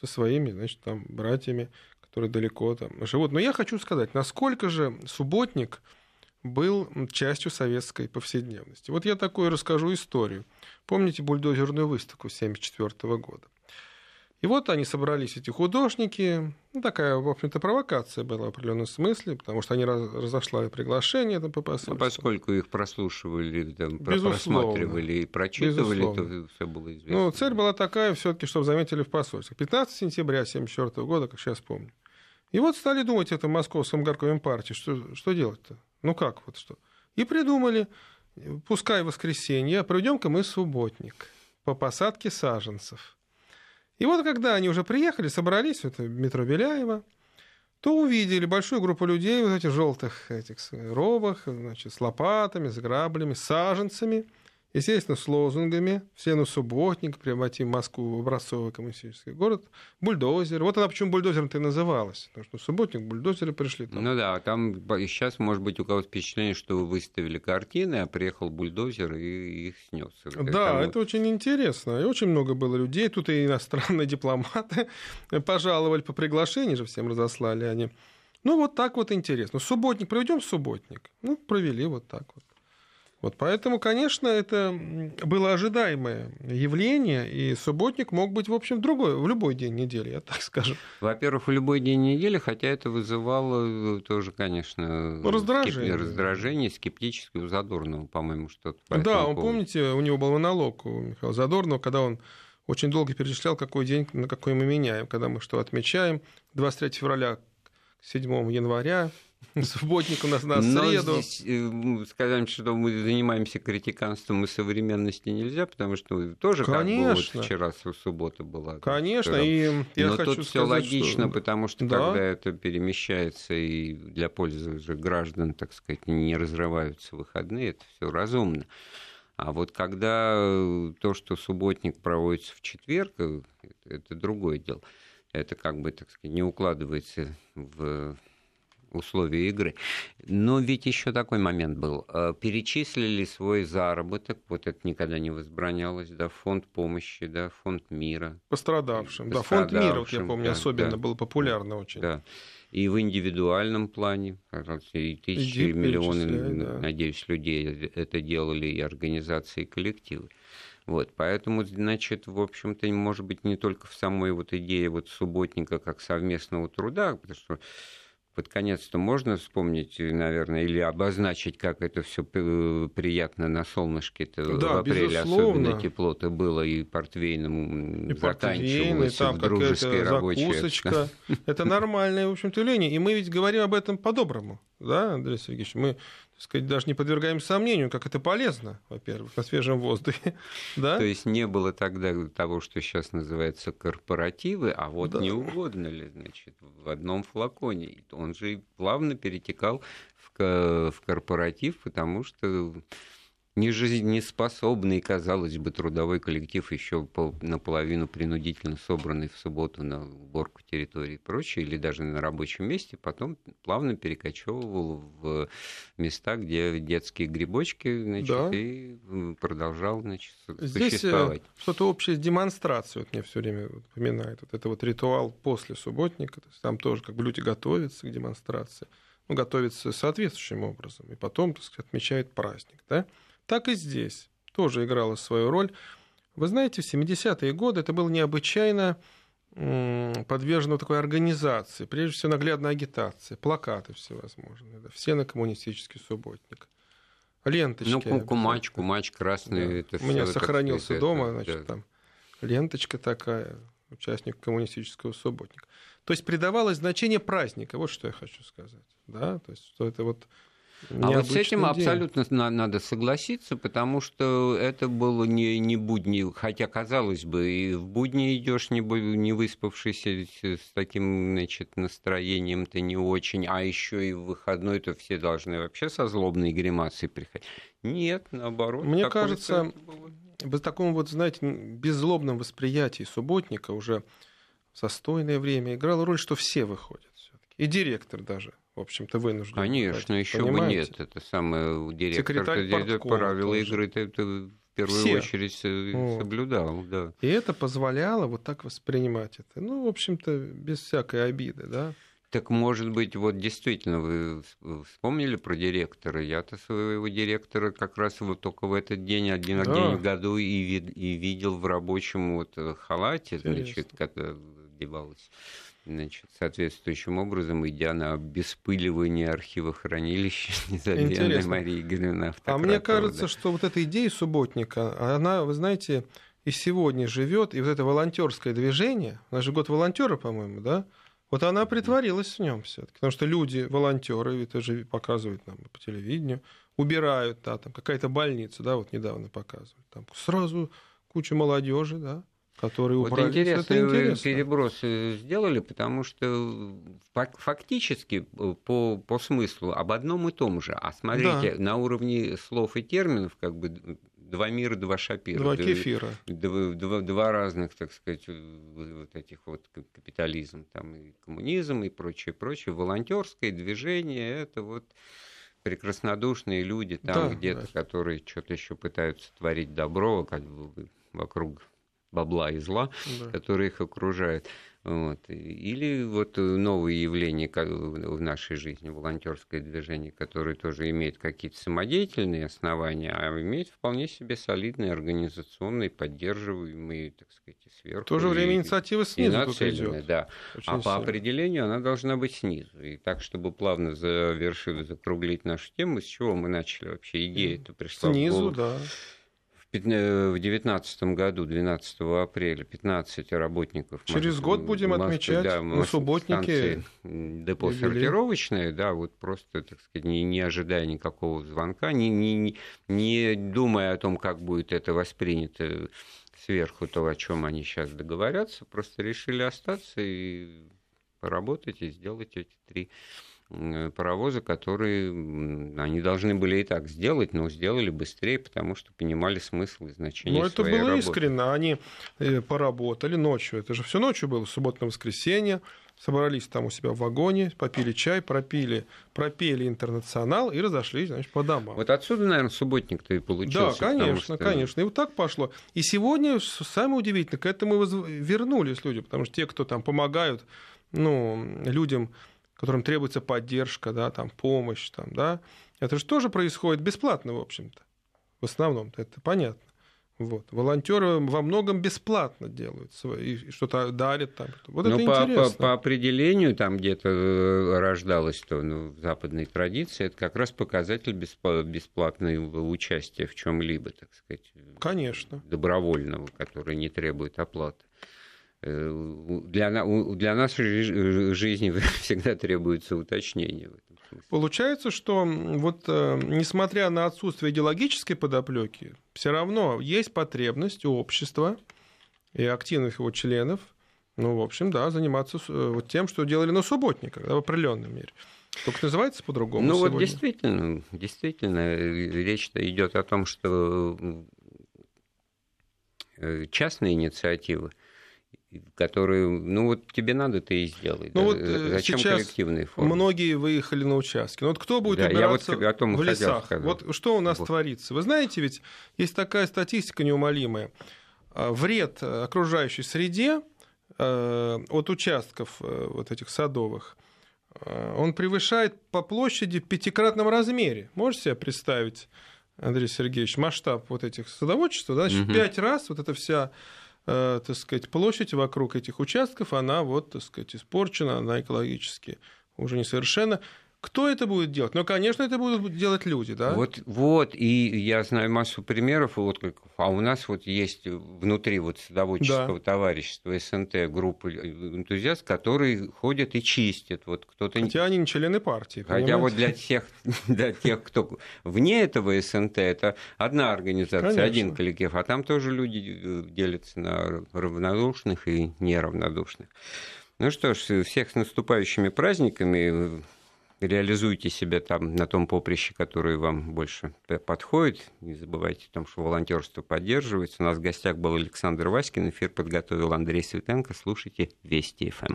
S2: со своими, значит, там, братьями которые далеко там живут. Но я хочу сказать, насколько же субботник был частью советской повседневности. Вот я такую расскажу историю. Помните бульдозерную выставку 1974 года? И вот они собрались, эти художники. Ну, такая, в общем-то, провокация была в определенном смысле, потому что они разошла приглашение там, по посольству.
S1: А поскольку их прослушивали, там, просматривали и прочитывали, Безусловно. то все было известно.
S2: Ну, цель была такая, все-таки, чтобы заметили в посольстве. 15 сентября 1974 года, как сейчас помню. И вот стали думать это в Московском горкоме партии, что, что делать-то? Ну как вот что? И придумали, пускай воскресенье, а проведем-ка мы субботник по посадке саженцев. И вот когда они уже приехали, собрались, это метро Беляева, то увидели большую группу людей в этих желтых этих робах, значит, с лопатами, с граблями, с саженцами – Естественно, с лозунгами «Все на субботник», «Превратим Москву в образцовый коммунистический город», «Бульдозер». Вот она почему бульдозером-то и называлась. Потому что субботник, бульдозеры пришли.
S1: Там. Ну да, там сейчас, может быть, у кого-то впечатление, что вы выставили картины, а приехал бульдозер и их снес.
S2: Да, там... это очень интересно. И очень много было людей. Тут и иностранные дипломаты пожаловали по приглашению же всем разослали они. Ну, вот так вот интересно. Субботник, проведем субботник. Ну, провели вот так вот. Вот поэтому, конечно, это было ожидаемое явление, и субботник мог быть, в общем, другой, в любой день недели, я так скажу.
S1: Во-первых, в любой день недели, хотя это вызывало э, тоже, конечно,
S2: раздражение,
S1: скеп... раздражение скептическое у Задорнова, по-моему, что-то.
S2: Да, он, помните, у него был монолог у Михаила Задорнова, когда он очень долго перечислял, какой день, на какой мы меняем, когда мы что отмечаем. 23 февраля 7 января, Субботник у нас на среду.
S1: Но здесь э, сказать, что мы занимаемся критиканством и современности нельзя, потому что тоже Конечно. как бы вот вчера суббота была.
S2: Конечно, и я
S1: Но
S2: хочу
S1: тут
S2: все
S1: логично,
S2: что...
S1: потому что да. когда это перемещается и для пользы уже граждан, так сказать, не разрываются выходные, это все разумно. А вот когда э, то, что субботник проводится в четверг, э, это другое дело. Это как бы, так сказать, не укладывается в условия игры. Но ведь еще такой момент был. Э, перечислили свой заработок, вот это никогда не возбранялось, да, фонд помощи, да, фонд мира.
S2: Пострадавшим. Да, фонд мира, вот я помню, да, особенно да, был популярно очень.
S1: Да. и в индивидуальном плане. И тысячи, и миллионы, да. надеюсь, людей это делали, и организации, и коллективы. Вот, поэтому, значит, в общем-то, может быть, не только в самой вот идее вот субботника как совместного труда, потому что под конец-то можно вспомнить, наверное, или обозначить, как это все приятно на солнышке-то да, в апреле, безусловно. особенно тепло-то было, и портвейном и заканчивалось, и там в дружеской рабочей.
S2: Закусочка. Это нормальное, в общем-то, явление. И мы ведь говорим об этом по-доброму, да, Андрей Сергеевич? Мы сказать, даже не подвергаем сомнению, как это полезно, во-первых, на свежем воздухе. да?
S1: То есть не было тогда того, что сейчас называется корпоративы, а вот да. не угодно ли, значит, в одном флаконе. Он же плавно перетекал в корпоратив, потому что нежизнеспособный, казалось бы, трудовой коллектив, еще наполовину принудительно собранный в субботу на уборку территории и прочее, или даже на рабочем месте, потом плавно перекочевывал в места, где детские грибочки, значит, да. и продолжал, значит, Здесь э, существовать.
S2: что-то общее с демонстрацией, вот мне все время напоминает, вот это вот ритуал после субботника, то есть там тоже как бы люди готовятся к демонстрации, ну, готовятся соответствующим образом, и потом, так сказать, отмечают праздник, да, так и здесь тоже играла свою роль. Вы знаете, в 70-е годы это было необычайно подвержено такой организации, прежде всего наглядной агитации, плакаты всевозможные, да, все на коммунистический субботник, ленточки.
S1: Ну, кумач, кумач красный.
S2: Да. Это У меня сохранился это, дома, значит, да. там ленточка такая, участник коммунистического субботника. То есть придавалось значение праздника, вот что я хочу сказать, да, то есть что это вот
S1: а вот с этим день. абсолютно надо согласиться, потому что это было не, не будни, хотя, казалось бы, и в будни идешь не, не выспавшийся с таким значит, настроением ты не очень, а еще и в выходной то все должны вообще со злобной гримасой приходить. Нет, наоборот.
S2: Мне кажется, в таком вот, знаете, беззлобном восприятии субботника уже в застойное время играла роль, что все выходят все-таки. И директор даже в общем-то, вынужден.
S1: Конечно, еще бы нет. Это самое директор правила игры это, это в первую Все. очередь э, вот. соблюдал. Да.
S2: И это позволяло вот так воспринимать это. Ну, в общем-то, без всякой обиды, да.
S1: Так, может быть, вот действительно, вы вспомнили про директора? Я-то своего директора как раз вот только в этот день, один да. день в году и, и видел в рабочем вот халате, Интересно. значит, когда одевалась значит, соответствующим образом, идя на обеспыливание архива хранилища незабвенной Марии Галина
S2: А мне кажется, да. что вот эта идея субботника, она, вы знаете, и сегодня живет, и вот это волонтерское движение, у нас же год волонтера, по-моему, да, вот она притворилась в нем все-таки, потому что люди, волонтеры, это же показывают нам по телевидению, убирают, да, там какая-то больница, да, вот недавно показывают, там сразу куча молодежи, да, которые
S1: вот убрали. Интересный это интересно. переброс э, сделали, потому что фактически э, по, по смыслу об одном и том же. А смотрите, да. на уровне слов и терминов как бы два мира, два шапира.
S2: Два кефира.
S1: Два, два, два разных, так сказать, вот этих вот капитализм, там и коммунизм и прочее, прочее. Волонтерское движение это вот прекраснодушные люди там да, где-то, да. которые что-то еще пытаются творить добро, как бы вокруг бабла и зла, да. которые их окружают. Вот. Или вот новые явления в нашей жизни, волонтерское движение, которое тоже имеет какие-то самодеятельные основания, а имеет вполне себе солидные организационные, поддерживаемые, так сказать, сверху. В
S2: то же время инициатива снизу и нацеленная,
S1: да. Очень а сильно. по определению она должна быть снизу. И так, чтобы плавно завершить, закруглить нашу тему, с чего мы начали вообще? Идея это пришла
S2: Снизу, в голову. да
S1: в 2019 году, 12 апреля, 15 работников.
S2: Через Москвы, год будем Москвы, отмечать да, на субботнике.
S1: Депо сортировочное, да, вот просто, так сказать, не, не ожидая никакого звонка, не, не, не думая о том, как будет это воспринято сверху, то, о чем они сейчас договорятся, просто решили остаться и поработать и сделать эти три Э, паровозы, которые они должны были и так сделать, но сделали быстрее, потому что понимали смысл и значение
S2: Ну, это было
S1: работы.
S2: искренне. Они э, поработали ночью. Это же все ночью было, суббота-воскресенье. Собрались там у себя в вагоне, попили чай, пропили, пропели интернационал и разошлись, значит, по домам.
S1: Вот отсюда, наверное, субботник-то и получился.
S2: Да, конечно, что... конечно. И вот так пошло. И сегодня, самое удивительное, к этому вернулись люди, потому что те, кто там помогают ну, людям которым требуется поддержка, да, там, помощь, там, да, это же тоже происходит бесплатно, в общем-то. В основном, это понятно. Вот. Волонтеры во многом бесплатно делают свои, и что-то дарят там. Вот
S1: Но
S2: это
S1: по,
S2: интересно.
S1: По, по определению там где-то э, рождалось то ну, в западной традиции, это как раз показатель бесплатного участия в чем-либо, так сказать.
S2: Конечно.
S1: Добровольного, который не требует оплаты. Э, для, для нашей жизни всегда требуется уточнение в этом
S2: смысле. Получается, что вот э, несмотря на отсутствие идеологической подоплеки, все равно есть потребность у общества и активных его членов, ну, в общем, да, заниматься э, вот тем, что делали на субботниках, да, в определенном мере. Только называется по-другому.
S1: Ну
S2: сегодня.
S1: вот действительно, действительно, речь идет о том, что частные инициативы которые, ну вот тебе надо, ты и сделай.
S2: Ну да? вот э, Зачем сейчас коллективные формы? Многие выехали на участки. Ну вот кто будет да, убираться вот о том в лесах? Сказать. Вот что у нас вот. творится? Вы знаете, ведь есть такая статистика неумолимая. А, вред окружающей среде э, от участков э, вот этих садовых, он превышает по площади в пятикратном размере. Можете себе представить, Андрей Сергеевич, масштаб вот этих садоводчеств? Да? Значит, угу. пять раз вот эта вся Э, так сказать, площадь вокруг этих участков, она вот, так сказать, испорчена, она экологически уже несовершенна. Кто это будет делать? Ну, конечно, это будут делать люди, да?
S1: Вот, вот, и я знаю массу примеров, вот как, а у нас вот есть внутри вот садоводческого да. товарищества СНТ группа энтузиаст, которые ходят и чистят. Вот кто-то...
S2: Хотя они не члены партии,
S1: Хотя понимаете? вот для тех, для тех, кто вне этого СНТ, это одна организация, Конечно. один коллектив, а там тоже люди э, делятся на равнодушных и неравнодушных. Ну что ж, всех с наступающими праздниками реализуйте себя там на том поприще, которое вам больше подходит. Не забывайте о том, что волонтерство поддерживается. У нас в гостях был Александр Васькин. Эфир подготовил Андрей Светенко. Слушайте Вести ФМ.